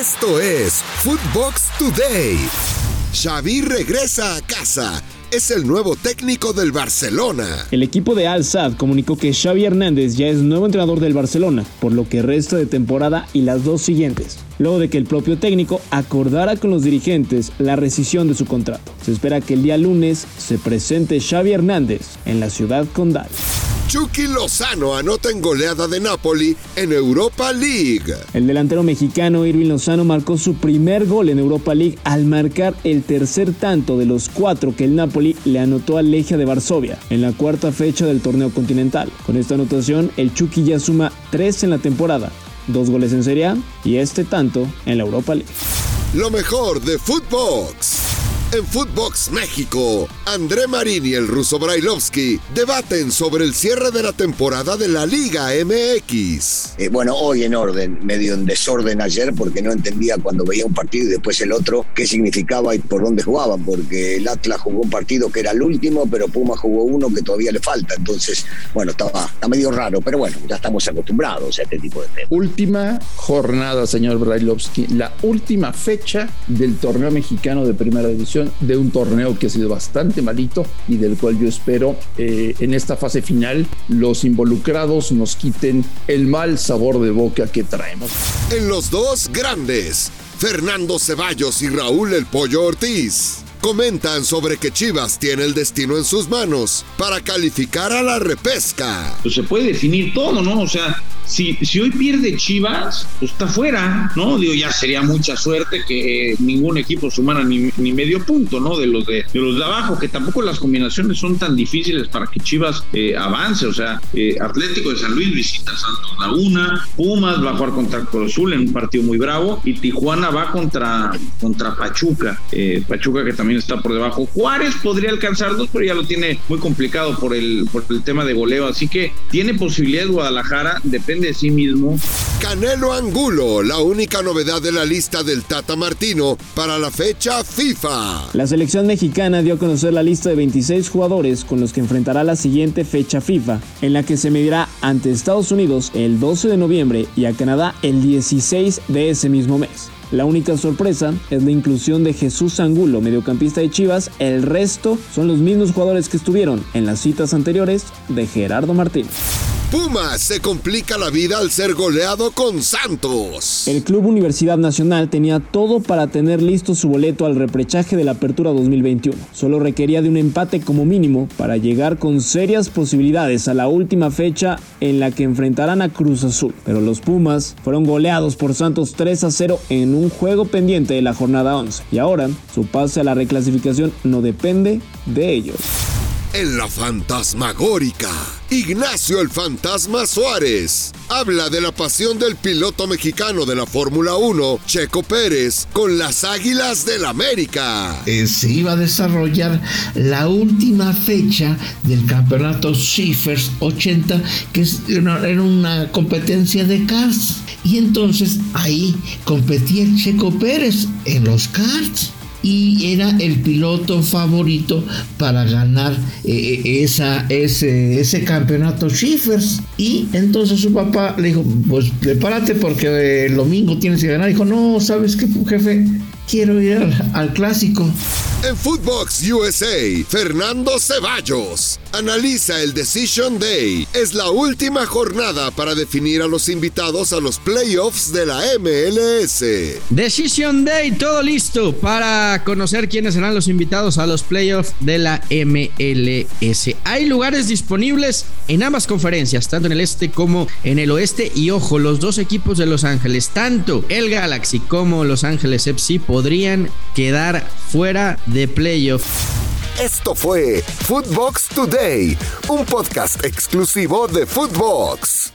Esto es Footbox Today. Xavi regresa a casa. Es el nuevo técnico del Barcelona. El equipo de Al Sadd comunicó que Xavi Hernández ya es nuevo entrenador del Barcelona, por lo que resta de temporada y las dos siguientes, luego de que el propio técnico acordara con los dirigentes la rescisión de su contrato. Se espera que el día lunes se presente Xavi Hernández en la ciudad condal. Chucky Lozano anota en goleada de Napoli en Europa League. El delantero mexicano Irving Lozano marcó su primer gol en Europa League al marcar el tercer tanto de los cuatro que el Napoli le anotó al Legia de Varsovia en la cuarta fecha del torneo continental. Con esta anotación, el Chucky ya suma tres en la temporada, dos goles en Serie A y este tanto en la Europa League. Lo mejor de Footbox. En Footbox México, André Marín y el ruso Brailovsky debaten sobre el cierre de la temporada de la Liga MX. Eh, bueno, hoy en orden, medio en desorden ayer porque no entendía cuando veía un partido y después el otro qué significaba y por dónde jugaban, porque el Atlas jugó un partido que era el último, pero Puma jugó uno que todavía le falta. Entonces, bueno, estaba, está medio raro, pero bueno, ya estamos acostumbrados a este tipo de temas. Última jornada, señor Brailovsky, la última fecha del torneo mexicano de primera división de un torneo que ha sido bastante malito y del cual yo espero eh, en esta fase final los involucrados nos quiten el mal sabor de boca que traemos. En los dos grandes, Fernando Ceballos y Raúl El Pollo Ortiz comentan sobre que Chivas tiene el destino en sus manos para calificar a la repesca. Pues se puede definir todo, ¿no? O sea, si, si hoy pierde Chivas, pues está fuera, ¿no? Digo, ya sería mucha suerte que eh, ningún equipo sumara ni, ni, medio punto, ¿no? De los de, de, los de abajo, que tampoco las combinaciones son tan difíciles para que Chivas eh, avance. O sea, eh, Atlético de San Luis visita Santos Laguna, Pumas va a jugar contra Cruz Azul en un partido muy bravo, y Tijuana va contra, contra Pachuca. Pachuca que también está por debajo. Juárez podría alcanzar dos, pero ya lo tiene muy complicado por el, por el tema de goleo. Así que tiene posibilidad Guadalajara, depende de sí mismo. Canelo Angulo, la única novedad de la lista del Tata Martino para la fecha FIFA. La selección mexicana dio a conocer la lista de 26 jugadores con los que enfrentará la siguiente fecha FIFA, en la que se medirá ante Estados Unidos el 12 de noviembre y a Canadá el 16 de ese mismo mes. La única sorpresa es la inclusión de Jesús Angulo, mediocampista de Chivas. El resto son los mismos jugadores que estuvieron en las citas anteriores de Gerardo Martínez. Pumas se complica la vida al ser goleado con Santos. El Club Universidad Nacional tenía todo para tener listo su boleto al reprechaje de la Apertura 2021. Solo requería de un empate como mínimo para llegar con serias posibilidades a la última fecha en la que enfrentarán a Cruz Azul. Pero los Pumas fueron goleados por Santos 3 a 0 en un juego pendiente de la jornada 11. Y ahora su pase a la reclasificación no depende de ellos en la fantasmagórica. Ignacio el Fantasma Suárez habla de la pasión del piloto mexicano de la Fórmula 1, Checo Pérez, con las Águilas del América. Eh, se iba a desarrollar la última fecha del campeonato Shifters 80, que era una competencia de karts. Y entonces ahí competía Checo Pérez en los karts y era el piloto favorito para ganar eh, esa, ese, ese campeonato Schiffers. Y entonces su papá le dijo, pues prepárate porque el domingo tienes que ganar. Dijo, no, ¿sabes qué, jefe? Quiero ir al, al clásico. En Footbox USA, Fernando Ceballos analiza el Decision Day. Es la última jornada para definir a los invitados a los playoffs de la MLS. Decision Day, todo listo para conocer quiénes serán los invitados a los playoffs de la MLS. Hay lugares disponibles en ambas conferencias, tanto en el este como en el oeste. Y ojo, los dos equipos de Los Ángeles, tanto el Galaxy como Los Ángeles FC, podrían quedar fuera de playoff. Esto fue Footbox Today, un podcast exclusivo de Footbox.